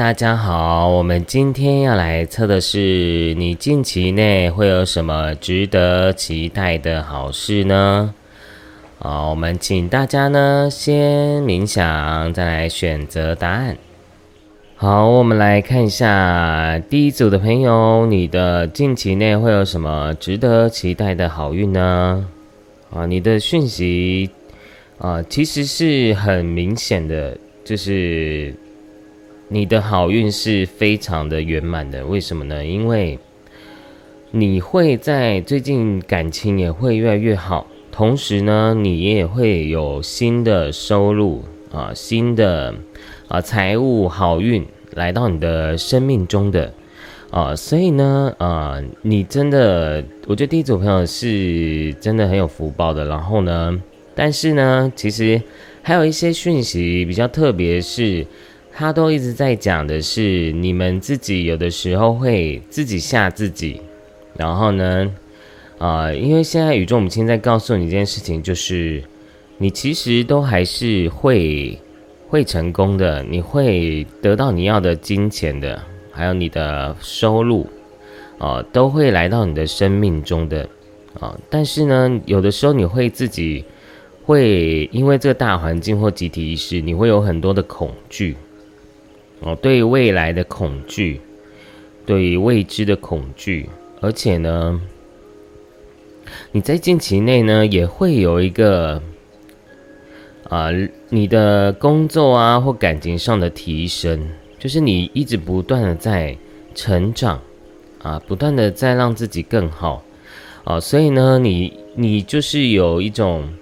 大家好，我们今天要来测的是你近期内会有什么值得期待的好事呢？好，我们请大家呢先冥想，再来选择答案。好，我们来看一下第一组的朋友，你的近期内会有什么值得期待的好运呢？啊，你的讯息啊，其实是很明显的，就是你的好运是非常的圆满的。为什么呢？因为你会在最近感情也会越来越好。同时呢，你也会有新的收入啊，新的啊财务好运来到你的生命中的啊，所以呢，啊，你真的，我觉得第一组朋友是真的很有福报的。然后呢，但是呢，其实还有一些讯息比较特别，是他都一直在讲的是你们自己有的时候会自己吓自己，然后呢。啊，因为现在宇宙母亲在告诉你一件事情，就是你其实都还是会会成功的，你会得到你要的金钱的，还有你的收入，啊，都会来到你的生命中的啊。但是呢，有的时候你会自己会因为这个大环境或集体意识，你会有很多的恐惧，哦，对未来的恐惧，对未知的恐惧，而且呢。你在近期内呢，也会有一个啊，你的工作啊或感情上的提升，就是你一直不断的在成长啊，不断的在让自己更好啊，所以呢，你你就是有一种，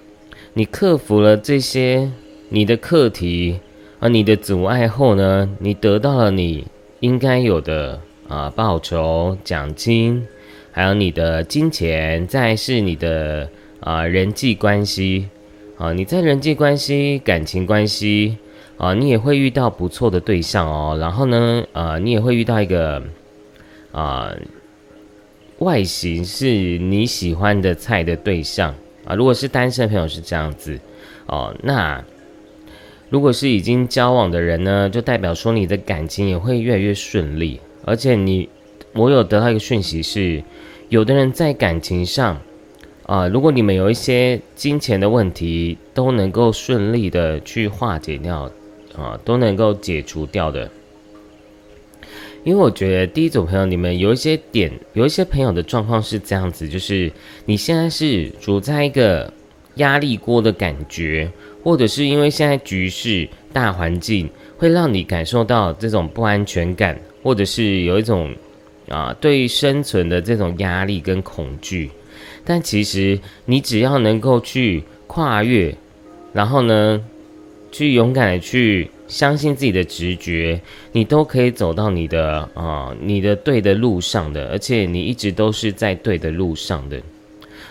你克服了这些你的课题而，你的阻碍后呢，你得到了你应该有的啊报酬奖金。还有你的金钱，再是你的啊人际关系啊，你在人际关系、感情关系啊，你也会遇到不错的对象哦。然后呢，呃，你也会遇到一个啊外形是你喜欢的菜的对象啊。如果是单身朋友是这样子哦，那如果是已经交往的人呢，就代表说你的感情也会越来越顺利，而且你我有得到一个讯息是。有的人在感情上，啊，如果你们有一些金钱的问题，都能够顺利的去化解掉，啊，都能够解除掉的。因为我觉得第一组朋友，你们有一些点，有一些朋友的状况是这样子，就是你现在是处在一个压力锅的感觉，或者是因为现在局势大环境会让你感受到这种不安全感，或者是有一种。啊，对生存的这种压力跟恐惧，但其实你只要能够去跨越，然后呢，去勇敢的去相信自己的直觉，你都可以走到你的啊，你的对的路上的，而且你一直都是在对的路上的。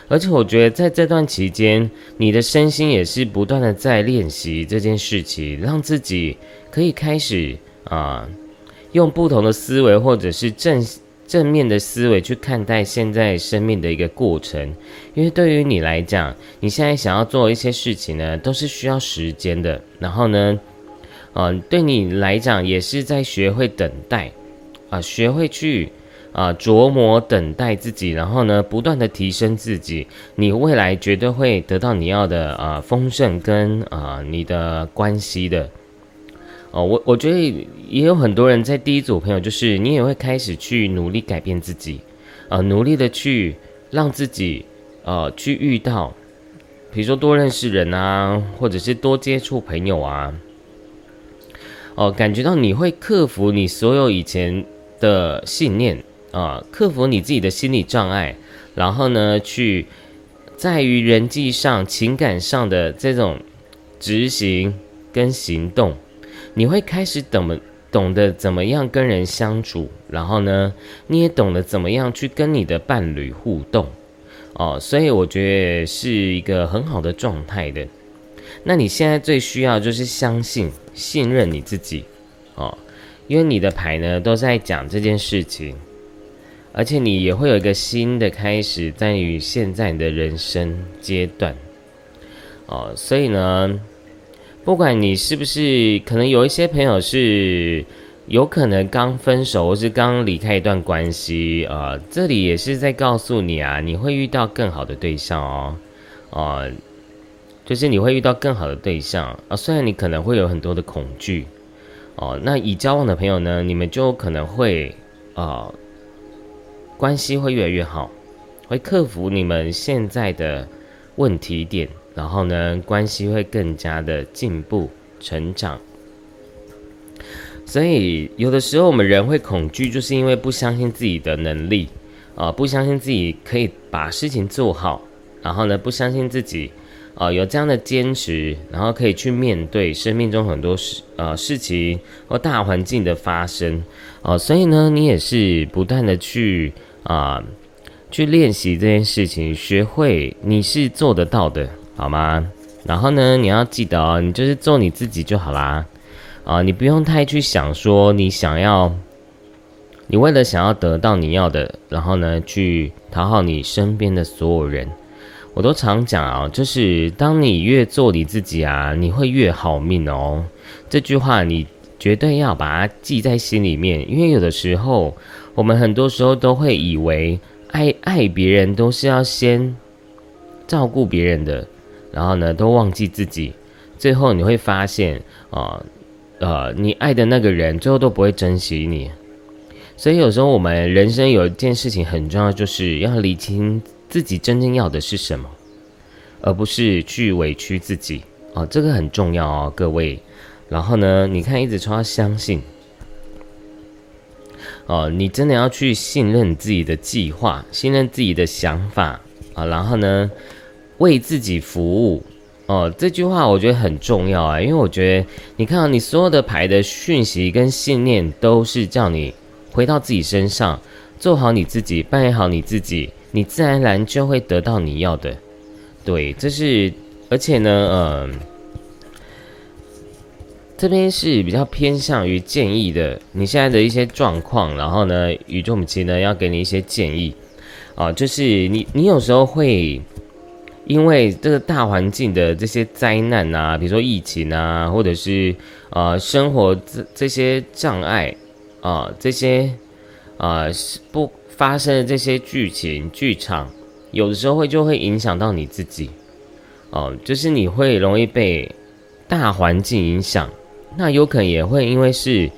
而且我觉得在这段期间，你的身心也是不断的在练习这件事情，让自己可以开始啊，用不同的思维或者是正。正面的思维去看待现在生命的一个过程，因为对于你来讲，你现在想要做一些事情呢，都是需要时间的。然后呢，嗯，对你来讲也是在学会等待，啊，学会去啊琢磨等待自己，然后呢，不断的提升自己，你未来绝对会得到你要的啊丰盛跟啊你的关系的。哦，我我觉得也有很多人在第一组朋友，就是你也会开始去努力改变自己，啊，努力的去让自己，呃，去遇到，比如说多认识人啊，或者是多接触朋友啊，哦，感觉到你会克服你所有以前的信念啊，克服你自己的心理障碍，然后呢，去在于人际上、情感上的这种执行跟行动。你会开始懂懂得怎么样跟人相处，然后呢，你也懂得怎么样去跟你的伴侣互动，哦，所以我觉得是一个很好的状态的。那你现在最需要就是相信、信任你自己，哦，因为你的牌呢都在讲这件事情，而且你也会有一个新的开始在于现在你的人生阶段，哦，所以呢。不管你是不是，可能有一些朋友是有可能刚分手或是刚离开一段关系啊，这里也是在告诉你啊，你会遇到更好的对象哦，啊，就是你会遇到更好的对象。啊，虽然你可能会有很多的恐惧。哦，那已交往的朋友呢，你们就可能会啊，关系会越来越好，会克服你们现在的问题点。然后呢，关系会更加的进步成长。所以有的时候我们人会恐惧，就是因为不相信自己的能力啊，不相信自己可以把事情做好。然后呢，不相信自己啊有这样的坚持，然后可以去面对生命中很多事呃事情或大环境的发生啊。所以呢，你也是不断的去啊去练习这件事情，学会你是做得到的。好吗？然后呢，你要记得哦，你就是做你自己就好啦，啊，你不用太去想说你想要，你为了想要得到你要的，然后呢去讨好你身边的所有人。我都常讲啊，就是当你越做你自己啊，你会越好命哦。这句话你绝对要把它记在心里面，因为有的时候我们很多时候都会以为爱爱别人都是要先照顾别人的。然后呢，都忘记自己，最后你会发现啊，呃，你爱的那个人最后都不会珍惜你。所以有时候我们人生有一件事情很重要，就是要理清自己真正要的是什么，而不是去委屈自己哦，这个很重要哦，各位。然后呢，你看一直说要相信，哦，你真的要去信任自己的计划，信任自己的想法啊，然后呢？为自己服务，哦，这句话我觉得很重要啊，因为我觉得你看，你所有的牌的讯息跟信念都是叫你回到自己身上，做好你自己，扮演好你自己，你自然而然就会得到你要的。对，这是，而且呢，嗯，这边是比较偏向于建议的，你现在的一些状况，然后呢，宇宙母亲呢要给你一些建议，啊，就是你，你有时候会。因为这个大环境的这些灾难啊，比如说疫情啊，或者是呃生活这这些障碍啊，这些啊不发生的这些剧情剧场，有的时候会就会影响到你自己哦，就是你会容易被大环境影响，那有可能也会因为是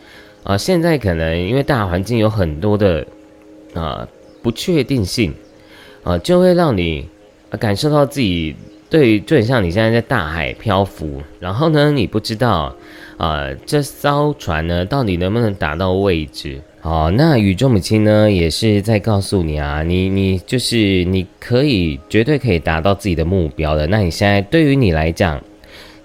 啊现在可能因为大环境有很多的啊不确定性啊，就会让你。感受到自己对，就很像你现在在大海漂浮，然后呢，你不知道，啊，这艘船呢到底能不能达到位置？好，那宇宙母亲呢也是在告诉你啊，你你就是你可以绝对可以达到自己的目标的。那你现在对于你来讲，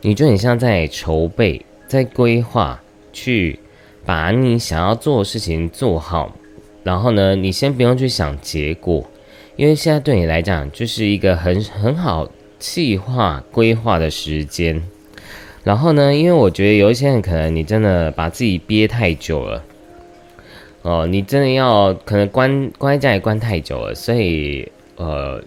你就很像在筹备、在规划，去把你想要做的事情做好，然后呢，你先不用去想结果。因为现在对你来讲就是一个很很好计划规划的时间，然后呢，因为我觉得有一些人可能你真的把自己憋太久了，哦，你真的要可能关关在家里关太久了，所以呃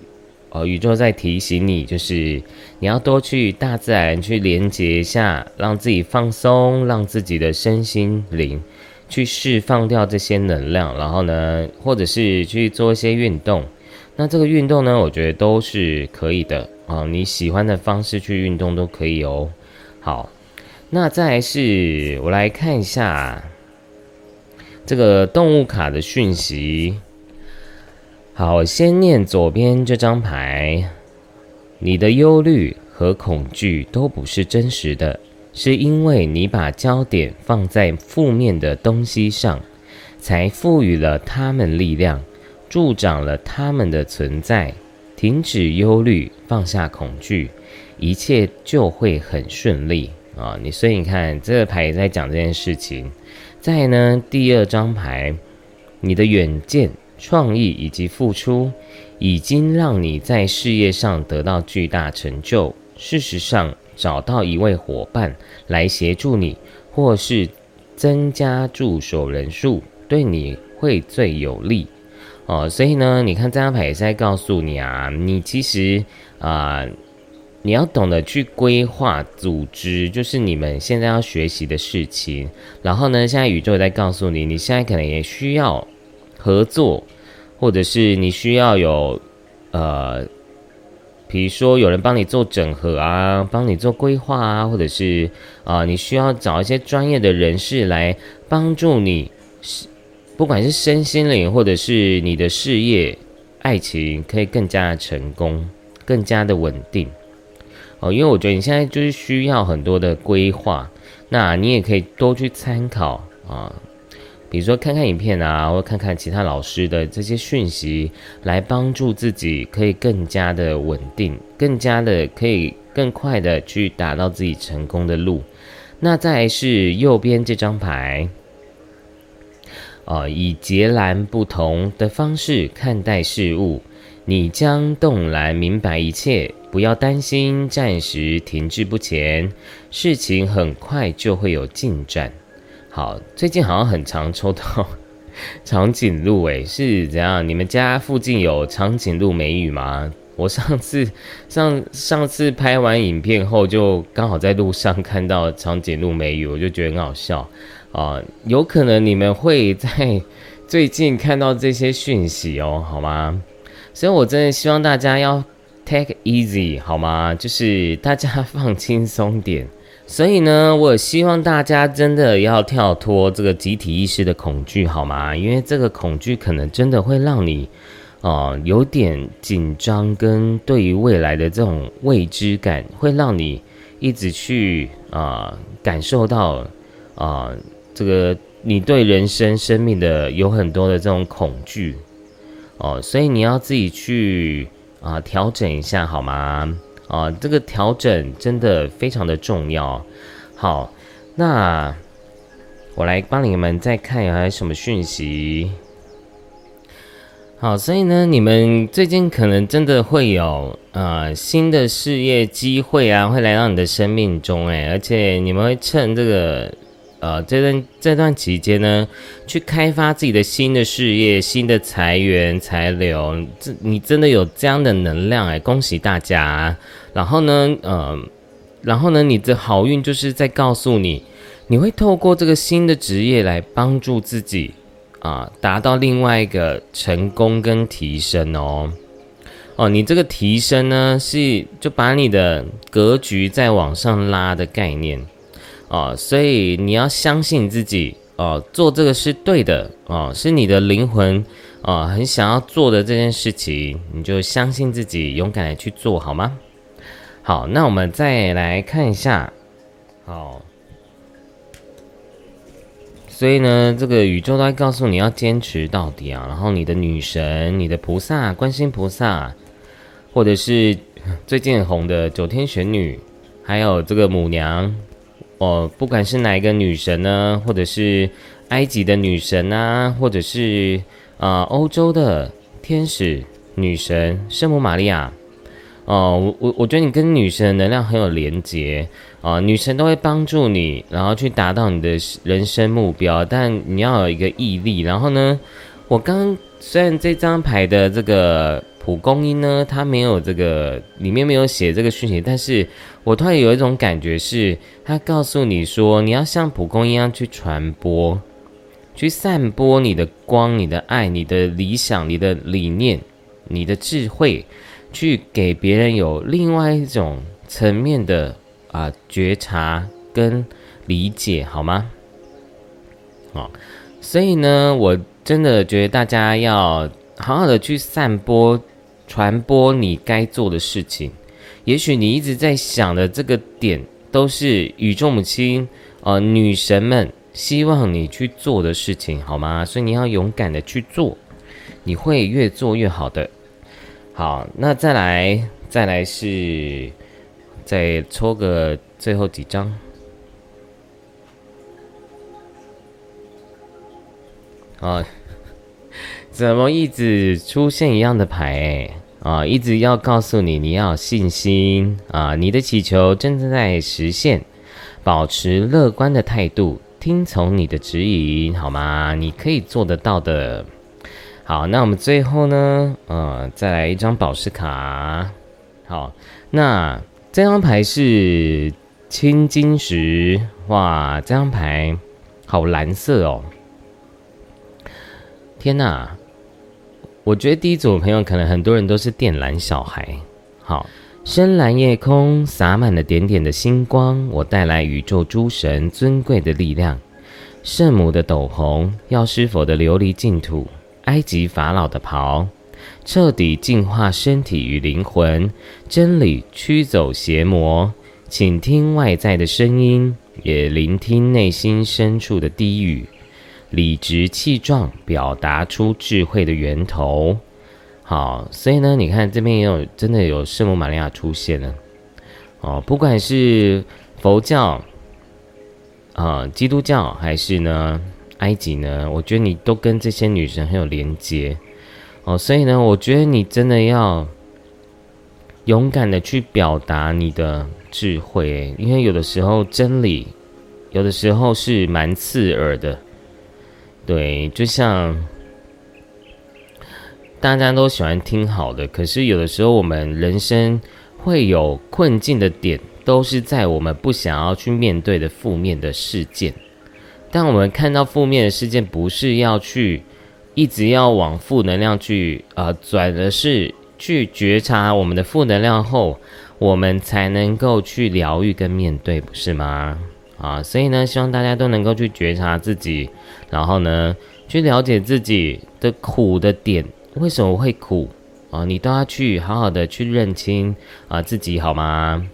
呃，宇宙在提醒你，就是你要多去大自然去连接一下，让自己放松，让自己的身心灵去释放掉这些能量，然后呢，或者是去做一些运动。那这个运动呢，我觉得都是可以的啊，你喜欢的方式去运动都可以哦。好，那再来是我来看一下这个动物卡的讯息。好，先念左边这张牌，你的忧虑和恐惧都不是真实的，是因为你把焦点放在负面的东西上，才赋予了他们力量。助长了他们的存在，停止忧虑，放下恐惧，一切就会很顺利啊！你所以你看，这个牌也在讲这件事情。再呢，第二张牌，你的远见、创意以及付出，已经让你在事业上得到巨大成就。事实上，找到一位伙伴来协助你，或是增加助手人数，对你会最有利。哦，所以呢，你看这张牌也是在告诉你啊，你其实啊，你要懂得去规划、组织，就是你们现在要学习的事情。然后呢，现在宇宙也在告诉你，你现在可能也需要合作，或者是你需要有呃，比如说有人帮你做整合啊，帮你做规划啊，或者是啊，你需要找一些专业的人士来帮助你，不管是身心灵，或者是你的事业、爱情，可以更加的成功，更加的稳定。哦，因为我觉得你现在就是需要很多的规划，那你也可以多去参考啊，比如说看看影片啊，或看看其他老师的这些讯息，来帮助自己可以更加的稳定，更加的可以更快的去达到自己成功的路。那再是右边这张牌，啊，以截然不同的方式看待事物，你将动然明白一切。不要担心，暂时停滞不前，事情很快就会有进展。好，最近好像很常抽到 长颈鹿，诶，是怎样？你们家附近有长颈鹿美语吗？我上次上上次拍完影片后，就刚好在路上看到长颈鹿美语，我就觉得很好笑啊。有可能你们会在最近看到这些讯息哦，好吗？所以我真的希望大家要。Take easy 好吗？就是大家放轻松点。所以呢，我希望大家真的要跳脱这个集体意识的恐惧，好吗？因为这个恐惧可能真的会让你，哦，有点紧张，跟对于未来的这种未知感，会让你一直去啊感受到啊这个你对人生生命的有很多的这种恐惧哦，所以你要自己去。啊，调整一下好吗？啊，这个调整真的非常的重要。好，那我来帮你们再看有还有什么讯息。好，所以呢，你们最近可能真的会有呃新的事业机会啊，会来到你的生命中诶，而且你们会趁这个。呃，这段这段期间呢，去开发自己的新的事业、新的财源财流，这你真的有这样的能量哎，恭喜大家！然后呢，呃，然后呢，你的好运就是在告诉你，你会透过这个新的职业来帮助自己啊，达到另外一个成功跟提升哦。哦，你这个提升呢，是就把你的格局再往上拉的概念。哦，所以你要相信自己哦，做这个是对的哦，是你的灵魂啊，很想要做的这件事情，你就相信自己，勇敢的去做好吗？好，那我们再来看一下，好，所以呢，这个宇宙都在告诉你要坚持到底啊，然后你的女神、你的菩萨、观世菩萨，或者是最近红的九天玄女，还有这个母娘。哦，不管是哪一个女神呢，或者是埃及的女神啊，或者是啊欧洲的天使女神圣母玛利亚，哦，我我我觉得你跟女神的能量很有连结啊，女神都会帮助你，然后去达到你的人生目标，但你要有一个毅力。然后呢，我刚虽然这张牌的这个。蒲公英呢，它没有这个里面没有写这个讯息，但是我突然有一种感觉是，它告诉你说，你要像蒲公英一样去传播，去散播你的光、你的爱、你的理想、你的理念、你的智慧，去给别人有另外一种层面的啊觉察跟理解，好吗？好，所以呢，我真的觉得大家要好好的去散播。传播你该做的事情，也许你一直在想的这个点，都是宇宙母亲、呃女神们希望你去做的事情，好吗？所以你要勇敢的去做，你会越做越好的。好，那再来，再来是再抽个最后几张。啊。怎么一直出现一样的牌？啊，一直要告诉你，你要有信心啊！你的祈求正在实现，保持乐观的态度，听从你的指引，好吗？你可以做得到的。好，那我们最后呢？呃，再来一张宝石卡。好，那。这张牌是青金石，哇，这张牌好蓝色哦！天哪，我觉得第一组朋友可能很多人都是靛蓝小孩。好，深蓝夜空洒满了点点的星光，我带来宇宙诸神尊贵的力量，圣母的斗篷，药师佛的琉璃净土，埃及法老的袍。彻底净化身体与灵魂，真理驱走邪魔。请听外在的声音，也聆听内心深处的低语，理直气壮表达出智慧的源头。好，所以呢，你看这边也有真的有圣母玛利亚出现了。哦，不管是佛教啊、基督教还是呢埃及呢，我觉得你都跟这些女神很有连接。哦，所以呢，我觉得你真的要勇敢的去表达你的智慧，因为有的时候真理，有的时候是蛮刺耳的。对，就像大家都喜欢听好的，可是有的时候我们人生会有困境的点，都是在我们不想要去面对的负面的事件。但我们看到负面的事件，不是要去。一直要往负能量去啊转而是去觉察我们的负能量后，我们才能够去疗愈跟面对，不是吗？啊，所以呢，希望大家都能够去觉察自己，然后呢，去了解自己的苦的点，为什么会苦啊？你都要去好好的去认清啊自己，好吗？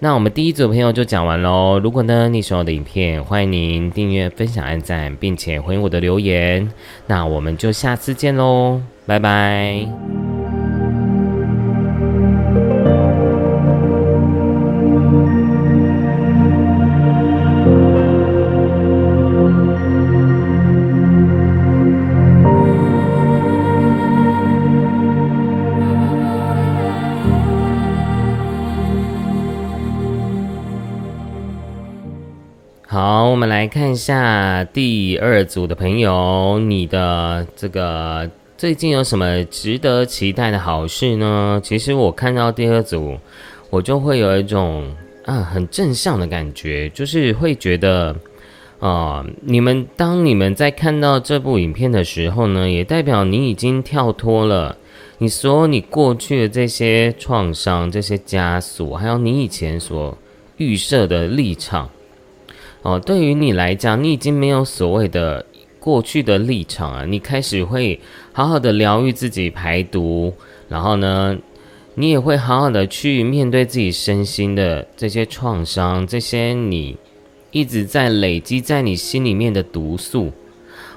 那我们第一组朋友就讲完喽。如果呢你喜欢我的影片，欢迎您订阅、分享、按赞，并且回应我的留言。那我们就下次见喽，拜拜。好，我们来看一下第二组的朋友，你的这个最近有什么值得期待的好事呢？其实我看到第二组，我就会有一种啊很正向的感觉，就是会觉得啊，你们当你们在看到这部影片的时候呢，也代表你已经跳脱了你所有你过去的这些创伤、这些枷锁，还有你以前所预设的立场。哦，对于你来讲，你已经没有所谓的过去的立场啊，你开始会好好的疗愈自己、排毒，然后呢，你也会好好的去面对自己身心的这些创伤，这些你一直在累积在你心里面的毒素。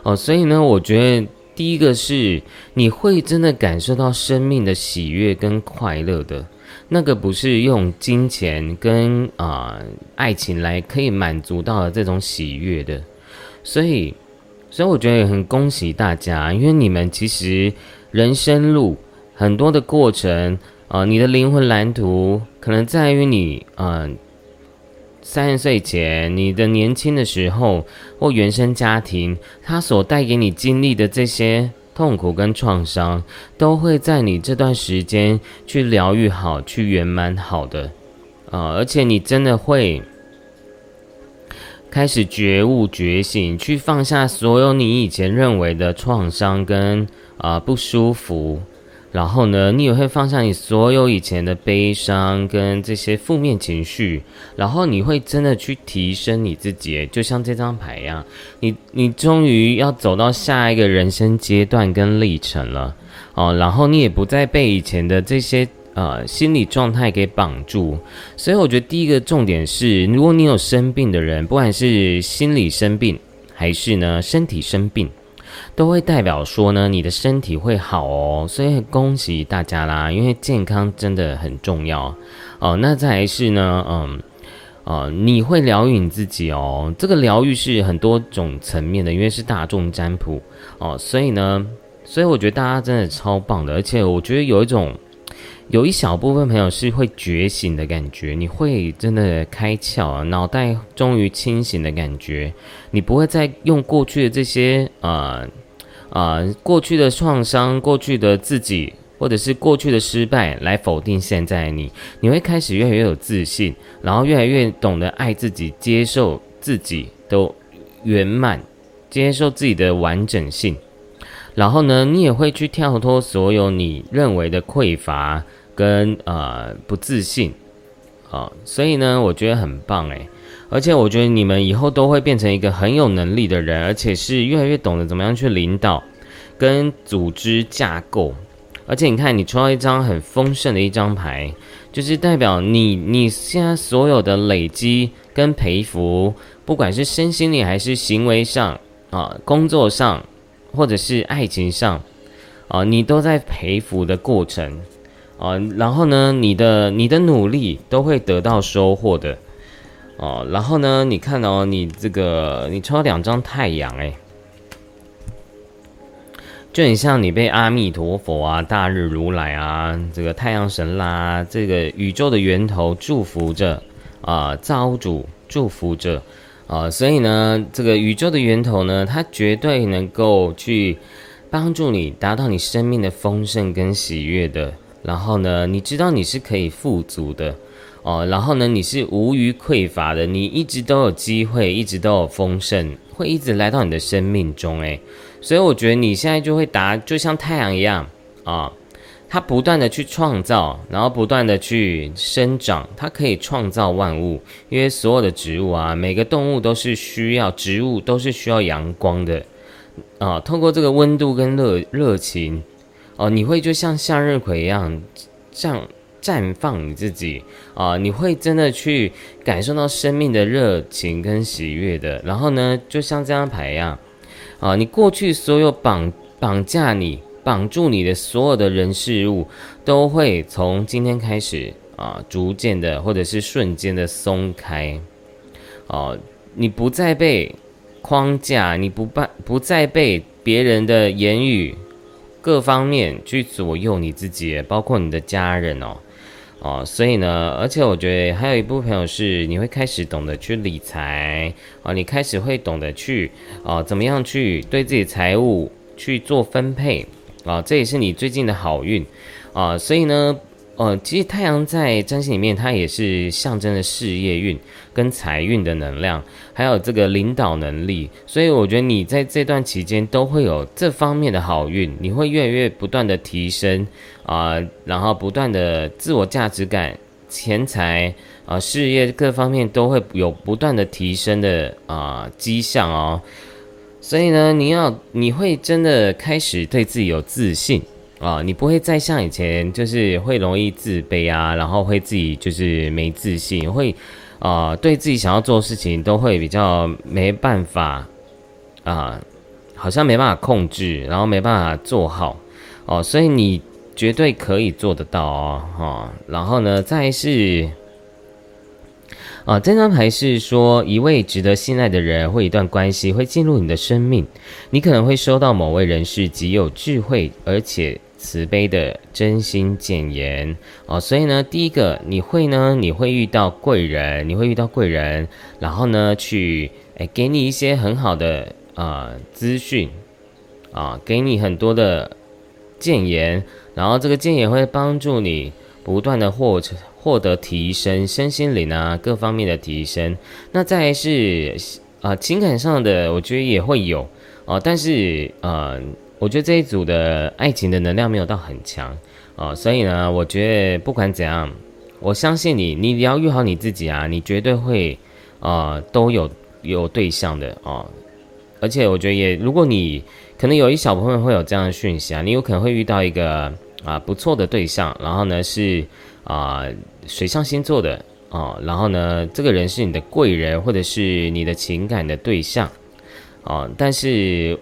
哦，所以呢，我觉得第一个是你会真的感受到生命的喜悦跟快乐的。那个不是用金钱跟啊爱情来可以满足到的这种喜悦的，所以，所以我觉得也很恭喜大家，因为你们其实人生路很多的过程啊，你的灵魂蓝图可能在于你啊三十岁前你的年轻的时候或原生家庭，它所带给你经历的这些。痛苦跟创伤都会在你这段时间去疗愈好、去圆满好的，啊，而且你真的会开始觉悟、觉醒，去放下所有你以前认为的创伤跟啊不舒服。然后呢，你也会放下你所有以前的悲伤跟这些负面情绪，然后你会真的去提升你自己，就像这张牌一样，你你终于要走到下一个人生阶段跟历程了哦，然后你也不再被以前的这些呃心理状态给绑住，所以我觉得第一个重点是，如果你有生病的人，不管是心理生病还是呢身体生病。都会代表说呢，你的身体会好哦，所以恭喜大家啦，因为健康真的很重要哦。那再来是呢，嗯，呃，你会疗愈你自己哦。这个疗愈是很多种层面的，因为是大众占卜哦，所以呢，所以我觉得大家真的超棒的，而且我觉得有一种。有一小部分朋友是会觉醒的感觉，你会真的开窍，脑袋终于清醒的感觉，你不会再用过去的这些呃呃过去的创伤、过去的自己或者是过去的失败来否定现在的你，你会开始越来越有自信，然后越来越懂得爱自己，接受自己的圆满，接受自己的完整性。然后呢，你也会去跳脱所有你认为的匮乏跟呃不自信，啊，所以呢，我觉得很棒诶。而且我觉得你们以后都会变成一个很有能力的人，而且是越来越懂得怎么样去领导跟组织架构。而且你看，你抽到一张很丰盛的一张牌，就是代表你你现在所有的累积跟培福，不管是身心灵还是行为上啊，工作上或者是爱情上啊，你都在培福的过程啊。然后呢，你的你的努力都会得到收获的哦。然后呢，你看哦，你这个你抽两张太阳，哎。就很像你被阿弥陀佛啊、大日如来啊、这个太阳神啦、这个宇宙的源头祝福着啊，造物主祝福着啊，所以呢，这个宇宙的源头呢，它绝对能够去帮助你达到你生命的丰盛跟喜悦的。然后呢，你知道你是可以富足的哦，然后呢，你是无余匮乏的，你一直都有机会，一直都有丰盛，会一直来到你的生命中，诶。所以我觉得你现在就会答，就像太阳一样啊，它不断的去创造，然后不断的去生长，它可以创造万物。因为所有的植物啊，每个动物都是需要，植物都是需要阳光的啊。透过这个温度跟热热情哦，你会就像向日葵一样，这样绽放你自己啊。你会真的去感受到生命的热情跟喜悦的。然后呢，就像这张牌一样。啊，你过去所有绑绑架你、绑住你的所有的人事物，都会从今天开始啊，逐渐的或者是瞬间的松开。哦，你不再被框架，你不办不再被别人的言语各方面去左右你自己，包括你的家人哦。哦，所以呢，而且我觉得还有一部分朋友是你会开始懂得去理财啊，你开始会懂得去啊，怎么样去对自己财务去做分配啊，这也是你最近的好运啊，所以呢。呃，其实太阳在占星里面，它也是象征着事业运跟财运的能量，还有这个领导能力。所以我觉得你在这段期间都会有这方面的好运，你会越来越不断的提升啊，然后不断的自我价值感、钱财啊、事业各方面都会有不断的提升的啊迹象哦。所以呢，你要你会真的开始对自己有自信。啊，你不会再像以前，就是会容易自卑啊，然后会自己就是没自信，会啊，对自己想要做的事情都会比较没办法啊，好像没办法控制，然后没办法做好哦，所以你绝对可以做得到哦，哈，然后呢，再是啊，这张牌是说一位值得信赖的人或一段关系会进入你的生命，你可能会收到某位人士极有智慧，而且。慈悲的真心谏言哦，所以呢，第一个你会呢，你会遇到贵人，你会遇到贵人，然后呢，去诶给你一些很好的啊资讯啊，给你很多的谏言，然后这个谏言会帮助你不断的获获得提升身心灵啊各方面的提升。那再是啊情感上的，我觉得也会有哦，但是呃。我觉得这一组的爱情的能量没有到很强啊，所以呢，我觉得不管怎样，我相信你，你疗愈好你自己啊，你绝对会啊都有有对象的啊，而且我觉得也，如果你可能有一小部分会有这样的讯息啊，你有可能会遇到一个啊不错的对象，然后呢是啊水象星座的啊，然后呢这个人是你的贵人或者是你的情感的对象啊，但是。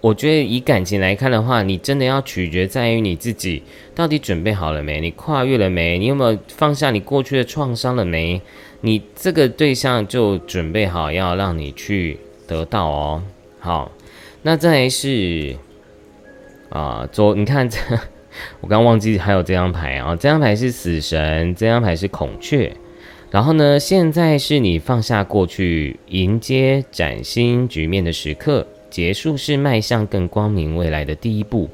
我觉得以感情来看的话，你真的要取决在于你自己到底准备好了没？你跨越了没？你有没有放下你过去的创伤了没？你这个对象就准备好要让你去得到哦。好，那再是啊，左你看这，我刚忘记还有这张牌啊，这张牌是死神，这张牌是孔雀。然后呢，现在是你放下过去，迎接崭新局面的时刻。结束是迈向更光明未来的第一步，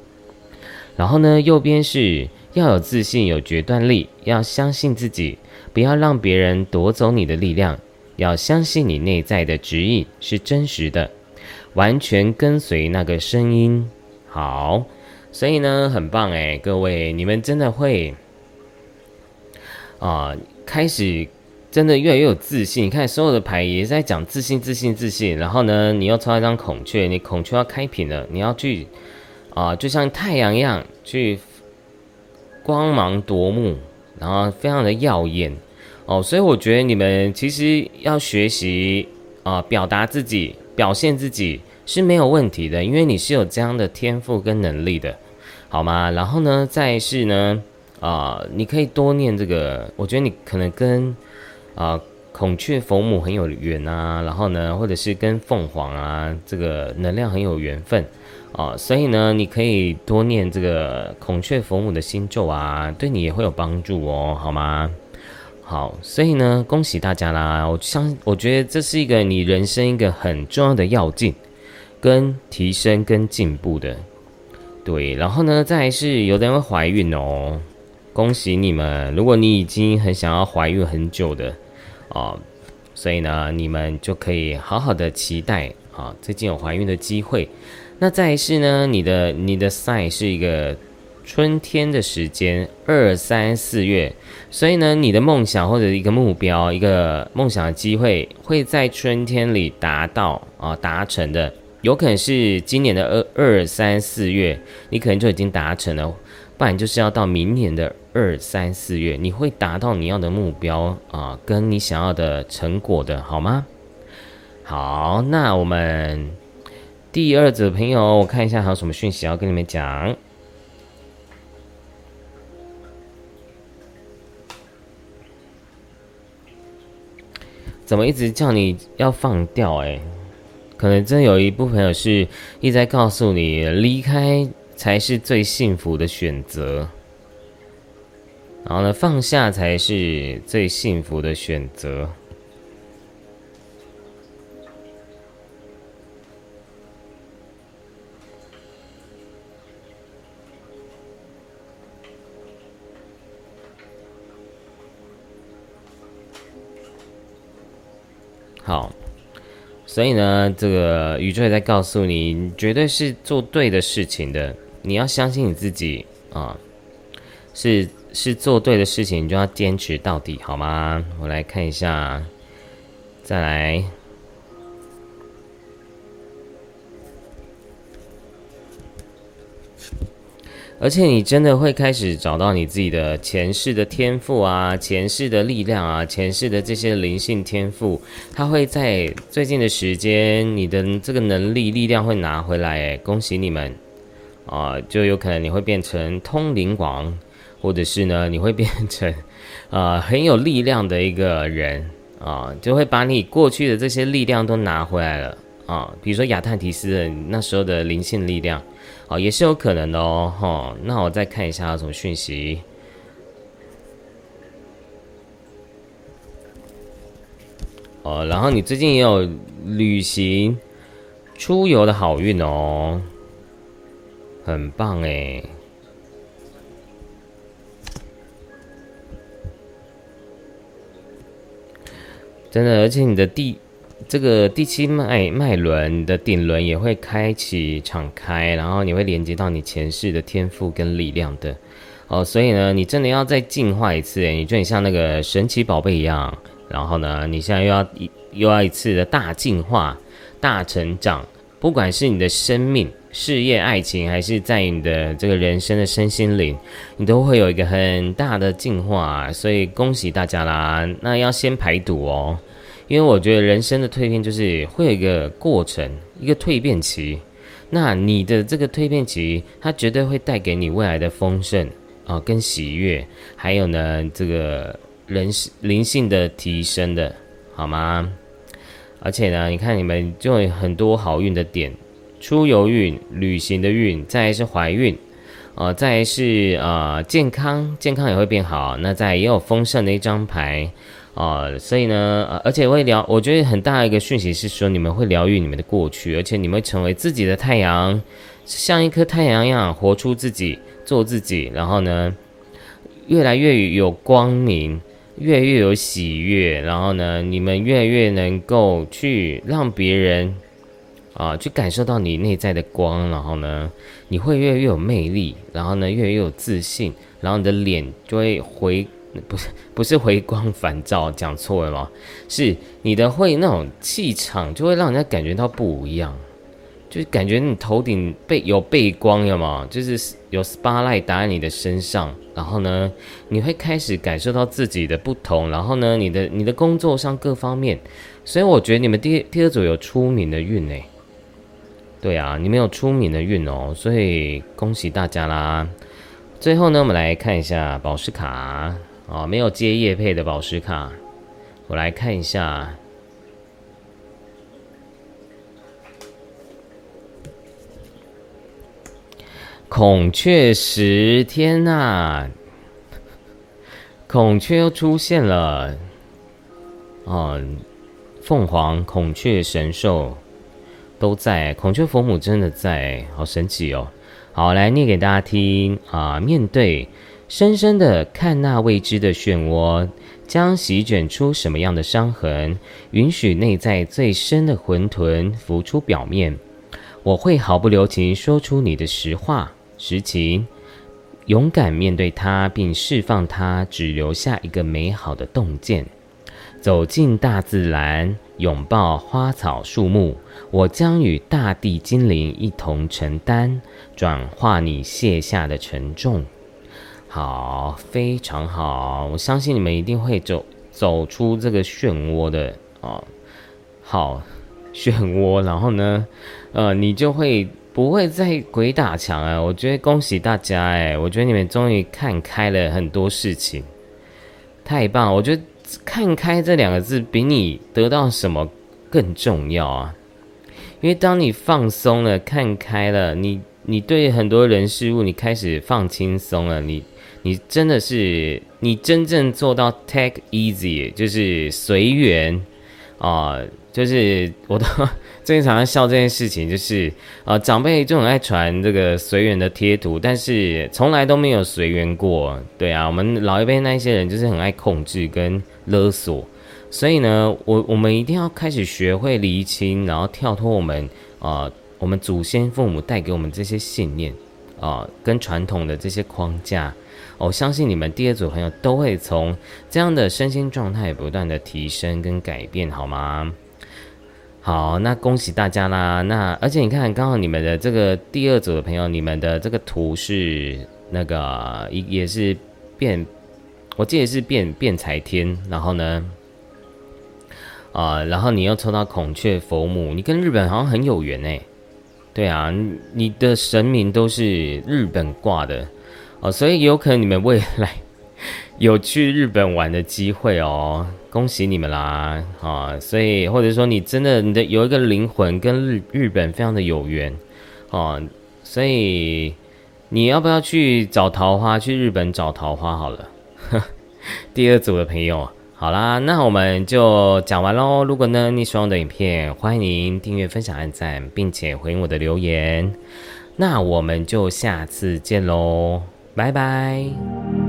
然后呢，右边是要有自信、有决断力，要相信自己，不要让别人夺走你的力量，要相信你内在的指引是真实的，完全跟随那个声音。好，所以呢，很棒诶，各位，你们真的会啊，开始真的越来越有自信。你看，所有的牌也是在讲自信、自信、自信。然后呢，你又抽到一张孔雀，你孔雀要开屏了，你要去。啊，就像太阳一样，去光芒夺目，然后非常的耀眼哦。所以我觉得你们其实要学习啊，表达自己、表现自己是没有问题的，因为你是有这样的天赋跟能力的，好吗？然后呢，再是呢，啊，你可以多念这个，我觉得你可能跟啊孔雀佛母很有缘啊，然后呢，或者是跟凤凰啊这个能量很有缘分。哦，所以呢，你可以多念这个孔雀佛母的心咒啊，对你也会有帮助哦，好吗？好，所以呢，恭喜大家啦！我相，我觉得这是一个你人生一个很重要的要进，跟提升跟进步的。对，然后呢，再是有的人会怀孕哦，恭喜你们！如果你已经很想要怀孕很久的哦，所以呢，你们就可以好好的期待啊，最近有怀孕的机会。那再是呢，你的你的 sign 是一个春天的时间，二三四月，所以呢，你的梦想或者一个目标，一个梦想的机会会在春天里达到啊，达成的，有可能是今年的二二三四月，你可能就已经达成了，不然就是要到明年的二三四月，你会达到你要的目标啊，跟你想要的成果的，好吗？好，那我们。第二组朋友，我看一下还有什么讯息要跟你们讲。怎么一直叫你要放掉？哎，可能真有一部分友是一直在告诉你，离开才是最幸福的选择。然后呢，放下才是最幸福的选择。好，所以呢，这个宇宙也在告诉你，你绝对是做对的事情的。你要相信你自己啊，是是做对的事情，你就要坚持到底，好吗？我来看一下，再来。而且你真的会开始找到你自己的前世的天赋啊，前世的力量啊，前世的这些灵性天赋，它会在最近的时间，你的这个能力力量会拿回来，诶，恭喜你们啊！就有可能你会变成通灵王，或者是呢，你会变成 啊很有力量的一个人啊，就会把你过去的这些力量都拿回来了啊，比如说亚特提斯的那时候的灵性力量。哦，也是有可能的哦，哈。那我再看一下有什么讯息。哦，然后你最近也有旅行、出游的好运哦，很棒哎。真的，而且你的第。这个第七脉脉轮的顶轮也会开启敞开，然后你会连接到你前世的天赋跟力量的哦，所以呢，你真的要再进化一次，你就很像那个神奇宝贝一样，然后呢，你现在又要一又要一次的大进化、大成长，不管是你的生命、事业、爱情，还是在你的这个人生的身心灵，你都会有一个很大的进化，所以恭喜大家啦！那要先排毒哦。因为我觉得人生的蜕变就是会有一个过程，一个蜕变期。那你的这个蜕变期，它绝对会带给你未来的丰盛啊，跟喜悦，还有呢，这个人灵性的提升的，好吗？而且呢，你看你们就有很多好运的点，出游运、旅行的运，再是怀孕，呃，再是啊健康，健康也会变好。那再也有丰盛的一张牌。啊，所以呢，呃，而且会疗，我觉得很大一个讯息是说，你们会疗愈你们的过去，而且你们会成为自己的太阳，像一颗太阳一样活出自己，做自己，然后呢，越来越有光明，越来越有喜悦，然后呢，你们越来越能够去让别人啊，去感受到你内在的光，然后呢，你会越来越有魅力，然后呢，越来越有自信，然后你的脸就会回。不是不是回光返照，讲错了吗？是你的会那种气场，就会让人家感觉到不一样，就是感觉你头顶背有背光了嘛，就是有 spotlight 打在你的身上，然后呢，你会开始感受到自己的不同，然后呢，你的你的工作上各方面，所以我觉得你们第第二组有出名的运诶，对啊，你们有出名的运哦，所以恭喜大家啦！最后呢，我们来看一下宝石卡。哦，没有接叶配的宝石卡，我来看一下。孔雀石，天呐！孔雀又出现了。哦，凤凰、孔雀、神兽都在，孔雀佛母真的在，好神奇哦！好，来念给大家听啊，面对。深深的看那未知的漩涡，将席卷出什么样的伤痕？允许内在最深的混沌浮出表面。我会毫不留情说出你的实话实情，勇敢面对它，并释放它，只留下一个美好的洞见。走进大自然，拥抱花草树木，我将与大地精灵一同承担，转化你卸下的沉重。好，非常好，我相信你们一定会走走出这个漩涡的哦。好，漩涡，然后呢，呃，你就会不会再鬼打墙啊？我觉得恭喜大家，哎，我觉得你们终于看开了很多事情，太棒！我觉得看开这两个字比你得到什么更重要啊，因为当你放松了、看开了，你你对很多人事物你开始放轻松了，你。你真的是，你真正做到 take easy，就是随缘啊，就是我都 最近常常笑这件事情，就是啊，长辈就很爱传这个随缘的贴图，但是从来都没有随缘过。对啊，我们老一辈那一些人就是很爱控制跟勒索，所以呢，我我们一定要开始学会厘清，然后跳脱我们啊，我们祖先父母带给我们这些信念啊，跟传统的这些框架。我相信你们第二组朋友都会从这样的身心状态不断的提升跟改变，好吗？好，那恭喜大家啦！那而且你看，刚好你们的这个第二组的朋友，你们的这个图是那个也也是变，我记得是变变财天，然后呢，啊，然后你又抽到孔雀佛母，你跟日本好像很有缘哎。对啊，你的神明都是日本挂的。哦，所以有可能你们未来 有去日本玩的机会哦，恭喜你们啦！啊，所以或者说你真的你的有一个灵魂跟日日本非常的有缘哦，所以你要不要去找桃花？去日本找桃花好了。第二组的朋友，好啦，那我们就讲完喽。如果呢你喜欢我的影片，欢迎订阅、分享、按赞，并且回应我的留言。那我们就下次见喽。拜拜。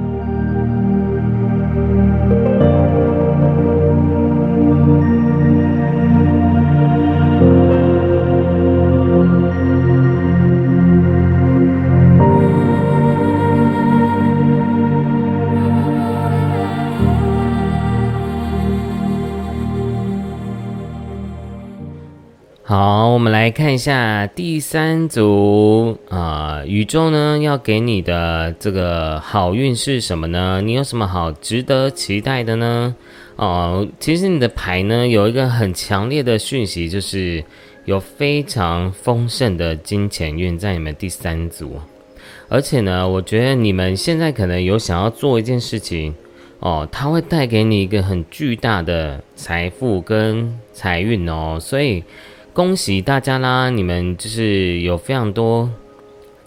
我们来看一下第三组啊，宇宙呢要给你的这个好运是什么呢？你有什么好值得期待的呢？哦，其实你的牌呢有一个很强烈的讯息，就是有非常丰盛的金钱运在你们第三组，而且呢，我觉得你们现在可能有想要做一件事情哦，它会带给你一个很巨大的财富跟财运哦，所以。恭喜大家啦！你们就是有非常多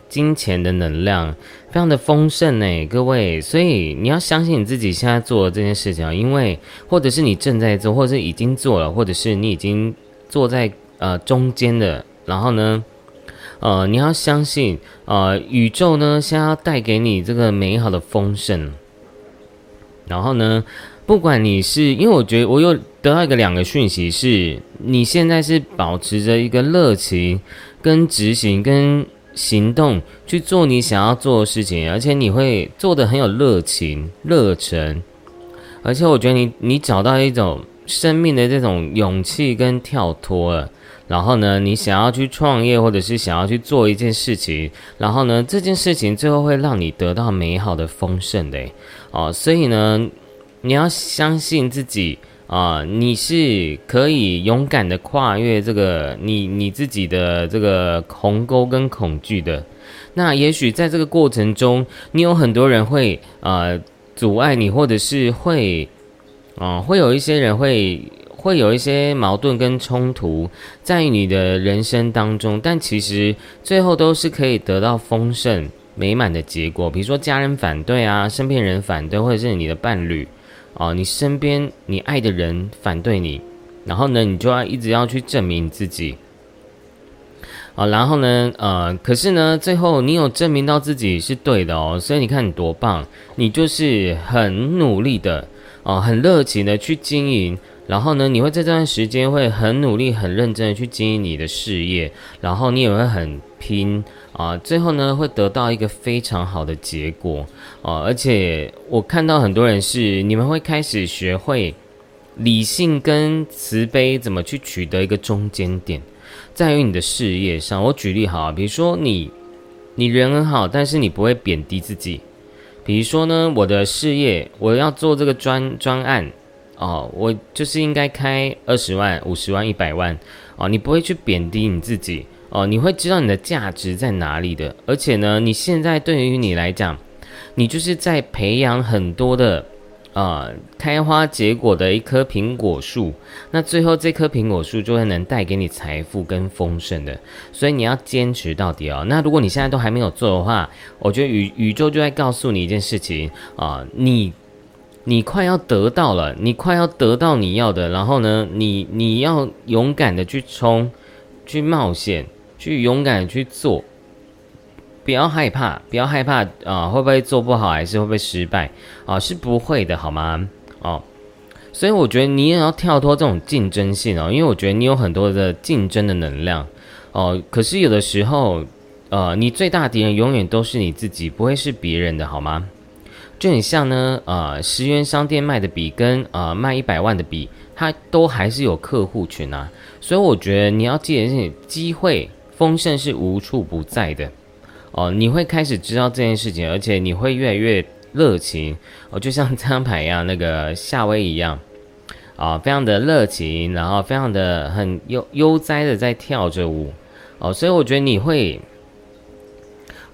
金钱的能量，非常的丰盛呢，各位。所以你要相信你自己现在做的这件事情啊，因为或者是你正在做，或者是已经做了，或者是你已经坐在呃中间的，然后呢，呃，你要相信，呃，宇宙呢，先要带给你这个美好的丰盛。然后呢，不管你是，因为我觉得我又得到一个两个讯息，是你现在是保持着一个热情、跟执行、跟行动去做你想要做的事情，而且你会做的很有热情、热忱。而且我觉得你你找到一种生命的这种勇气跟跳脱了。然后呢，你想要去创业，或者是想要去做一件事情，然后呢，这件事情最后会让你得到美好的丰盛的哦。所以呢，你要相信自己啊，你是可以勇敢的跨越这个你你自己的这个鸿沟跟恐惧的。那也许在这个过程中，你有很多人会呃阻碍你，或者是会啊，会有一些人会。会有一些矛盾跟冲突在你的人生当中，但其实最后都是可以得到丰盛美满的结果。比如说家人反对啊，身边人反对，或者是你的伴侣哦，你身边你爱的人反对你，然后呢，你就要一直要去证明自己啊，然后呢，呃，可是呢，最后你有证明到自己是对的哦，所以你看你多棒，你就是很努力的哦，很热情的去经营。然后呢，你会在这段时间会很努力、很认真的去经营你的事业，然后你也会很拼啊，最后呢会得到一个非常好的结果啊！而且我看到很多人是你们会开始学会理性跟慈悲怎么去取得一个中间点，在于你的事业上。我举例好，比如说你你人很好，但是你不会贬低自己。比如说呢，我的事业我要做这个专专案。哦，我就是应该开二十万、五十万、一百万哦，你不会去贬低你自己哦，你会知道你的价值在哪里的。而且呢，你现在对于你来讲，你就是在培养很多的啊开花结果的一棵苹果树，那最后这棵苹果树就会能带给你财富跟丰盛的。所以你要坚持到底哦。那如果你现在都还没有做的话，我觉得宇宇宙就在告诉你一件事情啊，你。你快要得到了，你快要得到你要的，然后呢，你你要勇敢的去冲，去冒险，去勇敢的去做，不要害怕，不要害怕啊，会不会做不好，还是会不会失败啊？是不会的，好吗？哦，所以我觉得你也要跳脱这种竞争性哦，因为我觉得你有很多的竞争的能量哦，可是有的时候，呃，你最大敌人永远都是你自己，不会是别人的，好吗？就很像呢，呃，十元商店卖的笔跟呃卖一百万的笔，它都还是有客户群啊。所以我觉得你要记得，是机会丰盛是无处不在的哦。你会开始知道这件事情，而且你会越来越热情哦，就像这张牌一样，那个夏威夷一样啊，非常的热情，然后非常的很悠悠哉的在跳着舞哦。所以我觉得你会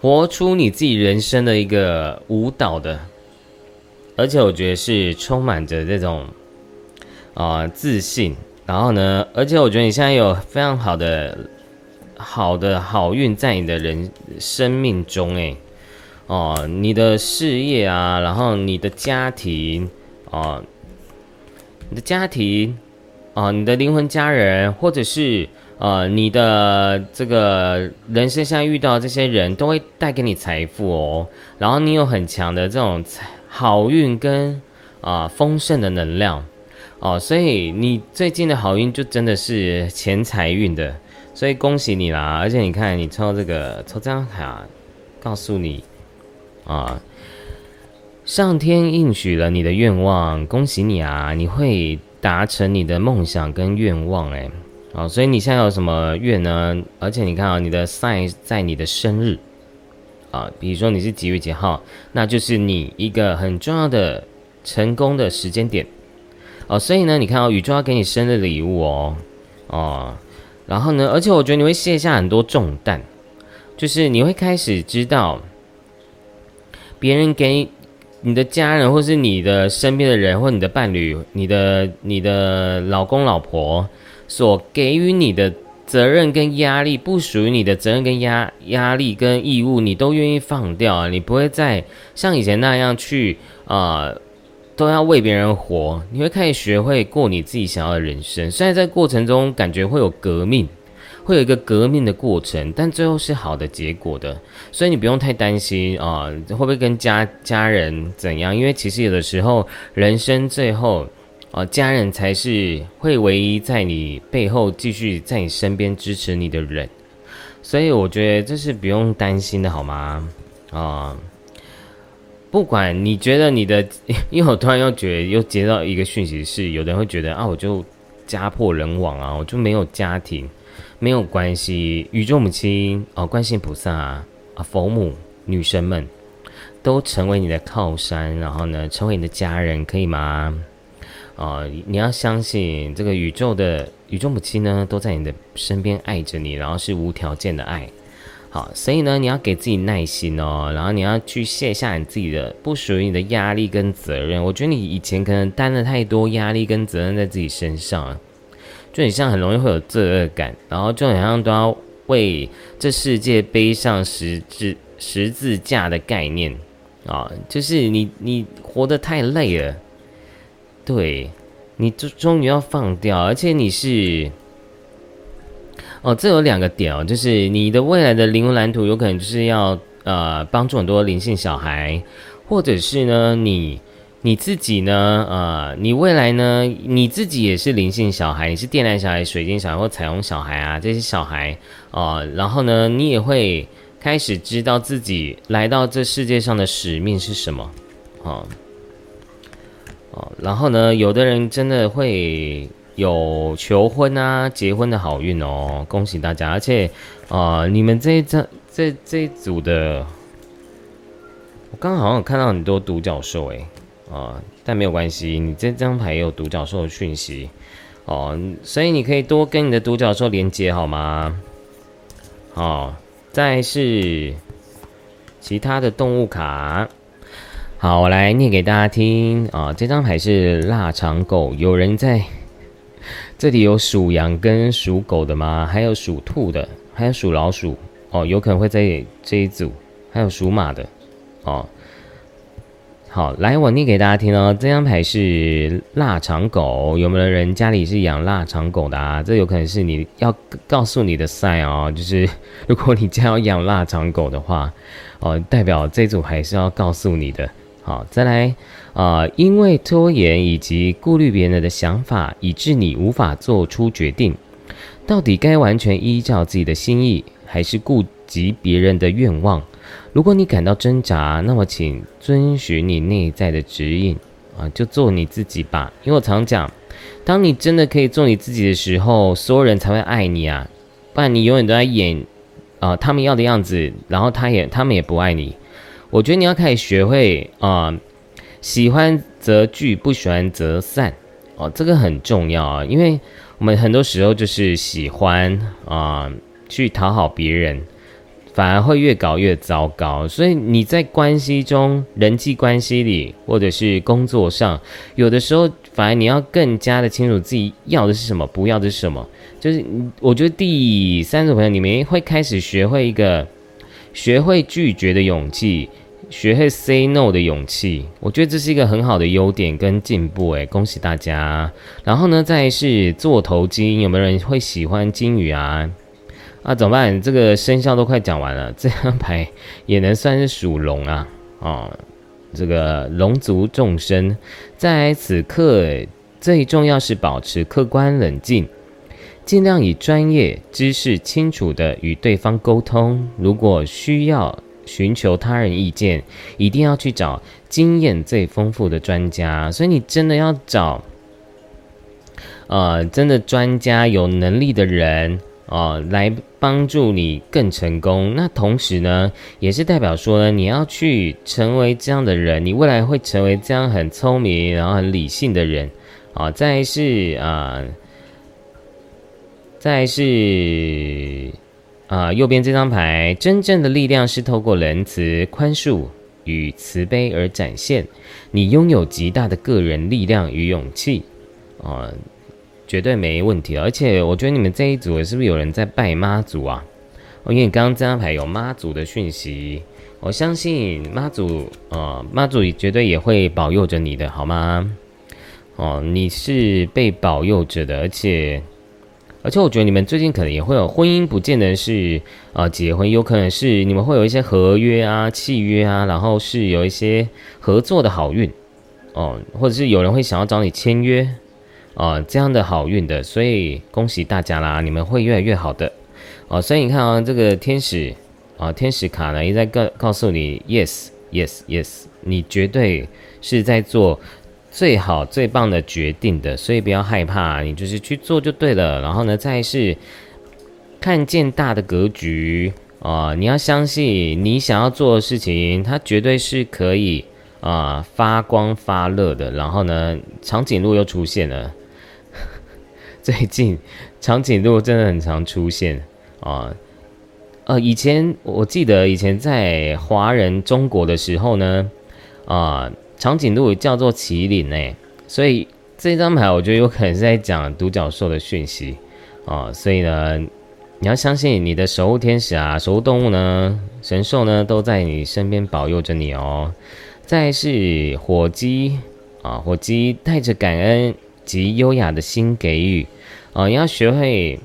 活出你自己人生的一个舞蹈的。而且我觉得是充满着这种啊自信，然后呢，而且我觉得你现在有非常好的好的好运在你的人生命中，诶，哦，你的事业啊，然后你的家庭啊，你的家庭啊，你的灵魂家人，或者是呃你的这个人生上遇到这些人都会带给你财富哦，然后你有很强的这种财。好运跟啊丰盛的能量哦，所以你最近的好运就真的是钱财运的，所以恭喜你啦！而且你看，你抽这个抽这张卡，告诉你啊，上天应许了你的愿望，恭喜你啊！你会达成你的梦想跟愿望，诶。哦，所以你现在有什么愿呢？而且你看啊，你的 sign 在你的生日。啊，比如说你是几月几号，那就是你一个很重要的成功的时间点哦。所以呢，你看哦，宇宙要给你生日礼物哦，哦，然后呢，而且我觉得你会卸下很多重担，就是你会开始知道别人给你的家人，或是你的身边的人，或你的伴侣、你的你的老公老婆所给予你的。责任跟压力不属于你的责任跟压压力跟义务，你都愿意放掉啊？你不会再像以前那样去啊，都要为别人活。你会开始学会过你自己想要的人生。虽然在过程中感觉会有革命会有一个革命的过程，但最后是好的结果的，所以你不用太担心啊，会不会跟家家人怎样？因为其实有的时候，人生最后，啊，家人才是会唯一在你背后继续在你身边支持你的人，所以我觉得这是不用担心的，好吗？啊。不管你觉得你的，因为我突然又觉得又接到一个讯息，是有的人会觉得啊，我就家破人亡啊，我就没有家庭，没有关系，宇宙母亲哦，观世菩萨啊，佛母女神们都成为你的靠山，然后呢，成为你的家人，可以吗？啊，你要相信这个宇宙的宇宙母亲呢，都在你的身边爱着你，然后是无条件的爱。好，所以呢，你要给自己耐心哦，然后你要去卸下你自己的不属于你的压力跟责任。我觉得你以前可能担了太多压力跟责任在自己身上，就很像很容易会有罪恶感，然后就好像都要为这世界背上十字十字架的概念啊，就是你你活得太累了，对你终终于要放掉，而且你是。哦，这有两个点哦，就是你的未来的灵魂蓝图有可能就是要呃帮助很多灵性小孩，或者是呢你你自己呢呃你未来呢你自己也是灵性小孩，你是电缆小孩、水晶小孩或彩虹小孩啊这些小孩哦，然后呢你也会开始知道自己来到这世界上的使命是什么，哦哦，然后呢有的人真的会。有求婚啊、结婚的好运哦，恭喜大家！而且，啊，你们这一张、这这一组的，我刚刚好像看到很多独角兽诶，啊，但没有关系，你这张牌有独角兽的讯息哦，所以你可以多跟你的独角兽连接好吗？好，再是其他的动物卡，好，我来念给大家听啊，这张牌是腊肠狗，有人在。这里有属羊跟属狗的吗？还有属兔的，还有属老鼠哦，有可能会在这一组，还有属马的哦。好，来我念给大家听哦。这张牌是腊肠狗，有没有人家里是养腊肠狗的啊？这有可能是你要告诉你的 sign 哦，就是如果你家要养腊肠狗的话，哦，代表这组牌是要告诉你的。好，再来啊！因为拖延以及顾虑别人的想法，以致你无法做出决定，到底该完全依照自己的心意，还是顾及别人的愿望？如果你感到挣扎，那么请遵循你内在的指引啊，就做你自己吧。因为我常讲，当你真的可以做你自己的时候，所有人才会爱你啊！不然你永远都在演啊他们要的样子，然后他也他们也不爱你。我觉得你要开始学会啊，喜欢则聚，不喜欢则散哦，这个很重要啊，因为我们很多时候就是喜欢啊去讨好别人，反而会越搞越糟糕。所以你在关系中、人际关系里，或者是工作上，有的时候反而你要更加的清楚自己要的是什么，不要的是什么。就是我觉得第三组朋友，你们会开始学会一个。学会拒绝的勇气，学会 say no 的勇气，我觉得这是一个很好的优点跟进步诶，恭喜大家！然后呢，再是做头巾，有没有人会喜欢金鱼啊？啊，怎么办？这个生肖都快讲完了，这张牌也能算是属龙啊？哦，这个龙族众生，在此刻最重要是保持客观冷静。尽量以专业知识清楚的与对方沟通。如果需要寻求他人意见，一定要去找经验最丰富的专家。所以你真的要找，呃，真的专家有能力的人啊，来帮助你更成功。那同时呢，也是代表说呢，你要去成为这样的人，你未来会成为这样很聪明然后很理性的人啊。再是啊。再是啊，右边这张牌，真正的力量是透过仁慈、宽恕与慈悲而展现。你拥有极大的个人力量与勇气啊，绝对没问题。而且我觉得你们这一组是不是有人在拜妈祖啊？因为刚刚这张牌有妈祖的讯息，我相信妈祖啊，妈祖绝对也会保佑着你的，好吗？哦，你是被保佑着的，而且。而且我觉得你们最近可能也会有婚姻，不见得是啊结婚，有可能是你们会有一些合约啊、契约啊，然后是有一些合作的好运哦，或者是有人会想要找你签约啊这样的好运的，所以恭喜大家啦，你们会越来越好的哦。所以你看啊，这个天使啊天使卡呢，也在告告诉你，yes yes yes，你绝对是在做。最好最棒的决定的，所以不要害怕，你就是去做就对了。然后呢，再是看见大的格局啊，你要相信你想要做的事情，它绝对是可以啊发光发热的。然后呢，长颈鹿又出现了，最近长颈鹿真的很常出现啊。呃，以前我记得以前在华人中国的时候呢，啊。长颈鹿叫做麒麟诶，所以这张牌我觉得有可能是在讲独角兽的讯息啊，所以呢，你要相信你的守护天使啊，守护动物呢，神兽呢都在你身边保佑着你哦。再是火鸡啊，火鸡带着感恩及优雅的心给予啊，你要学会，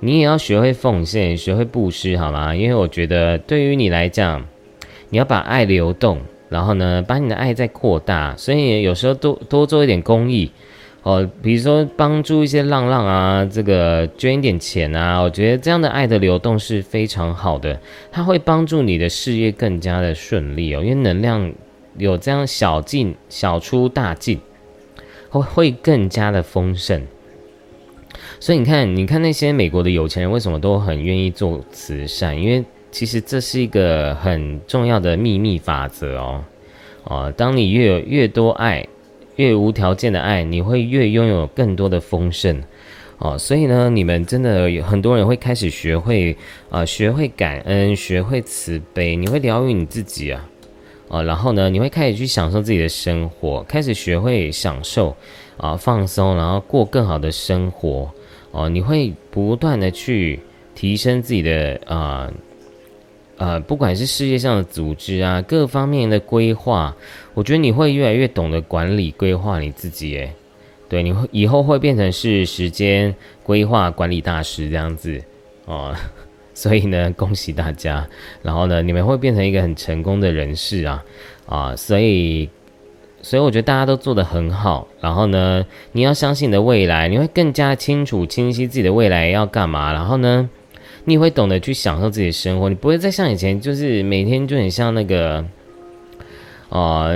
你也要学会奉献，学会布施，好吗？因为我觉得对于你来讲，你要把爱流动。然后呢，把你的爱再扩大，所以有时候多多做一点公益，哦，比如说帮助一些浪浪啊，这个捐一点钱啊，我觉得这样的爱的流动是非常好的，它会帮助你的事业更加的顺利哦，因为能量有这样小进小出大进，会会更加的丰盛。所以你看，你看那些美国的有钱人为什么都很愿意做慈善？因为其实这是一个很重要的秘密法则哦，哦，当你越有越多爱，越无条件的爱，你会越拥有更多的丰盛哦。所以呢，你们真的有很多人会开始学会啊，学会感恩，学会慈悲，你会疗愈你自己啊，啊，然后呢，你会开始去享受自己的生活，开始学会享受啊，放松，然后过更好的生活哦。你会不断的去提升自己的啊。呃不管是事业上的组织啊，各方面的规划，我觉得你会越来越懂得管理规划你自己。诶，对，你会以后会变成是时间规划管理大师这样子哦。所以呢，恭喜大家。然后呢，你们会变成一个很成功的人士啊啊！所以，所以我觉得大家都做得很好。然后呢，你要相信你的未来，你会更加清楚、清晰自己的未来要干嘛。然后呢？你会懂得去享受自己的生活，你不会再像以前，就是每天就很像那个，啊，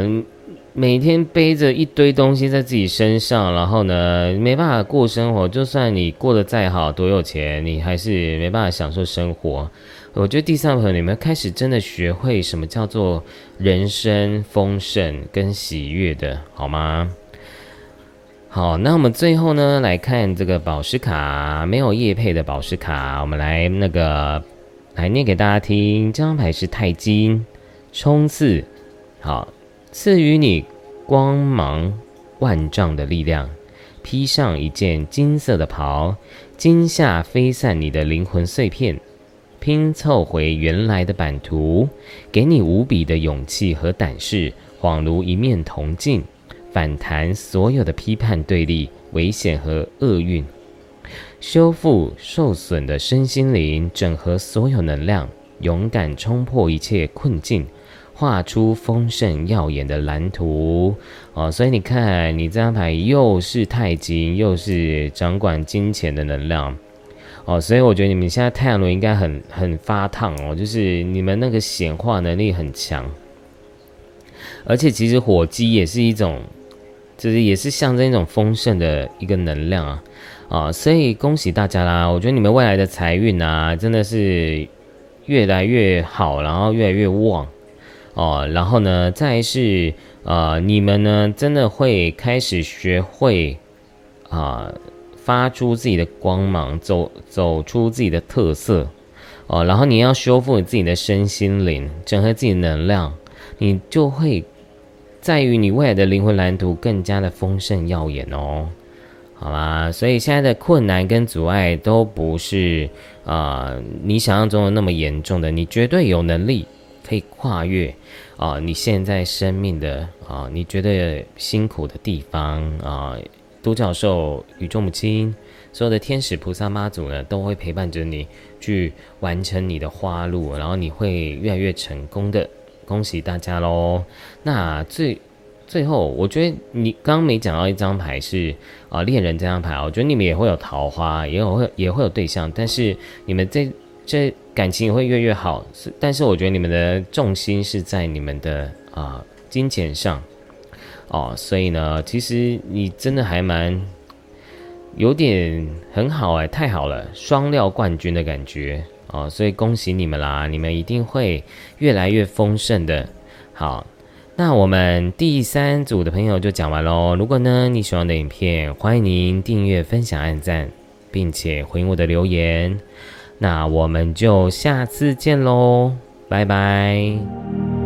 每天背着一堆东西在自己身上，然后呢，没办法过生活。就算你过得再好，多有钱，你还是没办法享受生活。我觉得第三部你们开始真的学会什么叫做人生丰盛跟喜悦的，好吗？好，那我们最后呢来看这个宝石卡，没有叶配的宝石卡，我们来那个来念给大家听。这张牌是钛金冲刺，好，赐予你光芒万丈的力量，披上一件金色的袍，金夏飞散你的灵魂碎片，拼凑回原来的版图，给你无比的勇气和胆识，恍如一面铜镜。反弹所有的批判、对立、危险和厄运，修复受损的身心灵，整合所有能量，勇敢冲破一切困境，画出丰盛耀眼的蓝图。哦，所以你看，你这张牌又是太极，又是掌管金钱的能量。哦，所以我觉得你们现在太阳轮应该很很发烫哦，就是你们那个显化能力很强，而且其实火鸡也是一种。就是也是象征一种丰盛的一个能量啊，啊，所以恭喜大家啦！我觉得你们未来的财运啊，真的是越来越好，然后越来越旺哦。然后呢，再是呃，你们呢真的会开始学会啊，发出自己的光芒，走走出自己的特色哦。然后你要修复你自己的身心灵，整合自己的能量，你就会。在于你未来的灵魂蓝图更加的丰盛耀眼哦，好啦，所以现在的困难跟阻碍都不是啊你想象中的那么严重的，你绝对有能力可以跨越啊你现在生命的啊你觉得辛苦的地方啊，独角兽宇宙母亲所有的天使菩萨妈祖呢，都会陪伴着你去完成你的花路，然后你会越来越成功的。恭喜大家喽！那最最后，我觉得你刚刚没讲到一张牌是啊恋人这张牌，我觉得你们也会有桃花，也有会也会有对象，但是你们这这感情也会越越好。但是我觉得你们的重心是在你们的啊金钱上哦，所以呢，其实你真的还蛮有点很好哎，太好了，双料冠军的感觉哦，所以恭喜你们啦，你们一定会越来越丰盛的。好。那我们第三组的朋友就讲完喽。如果呢你喜欢的影片，欢迎您订阅、分享、按赞，并且回应我的留言。那我们就下次见喽，拜拜。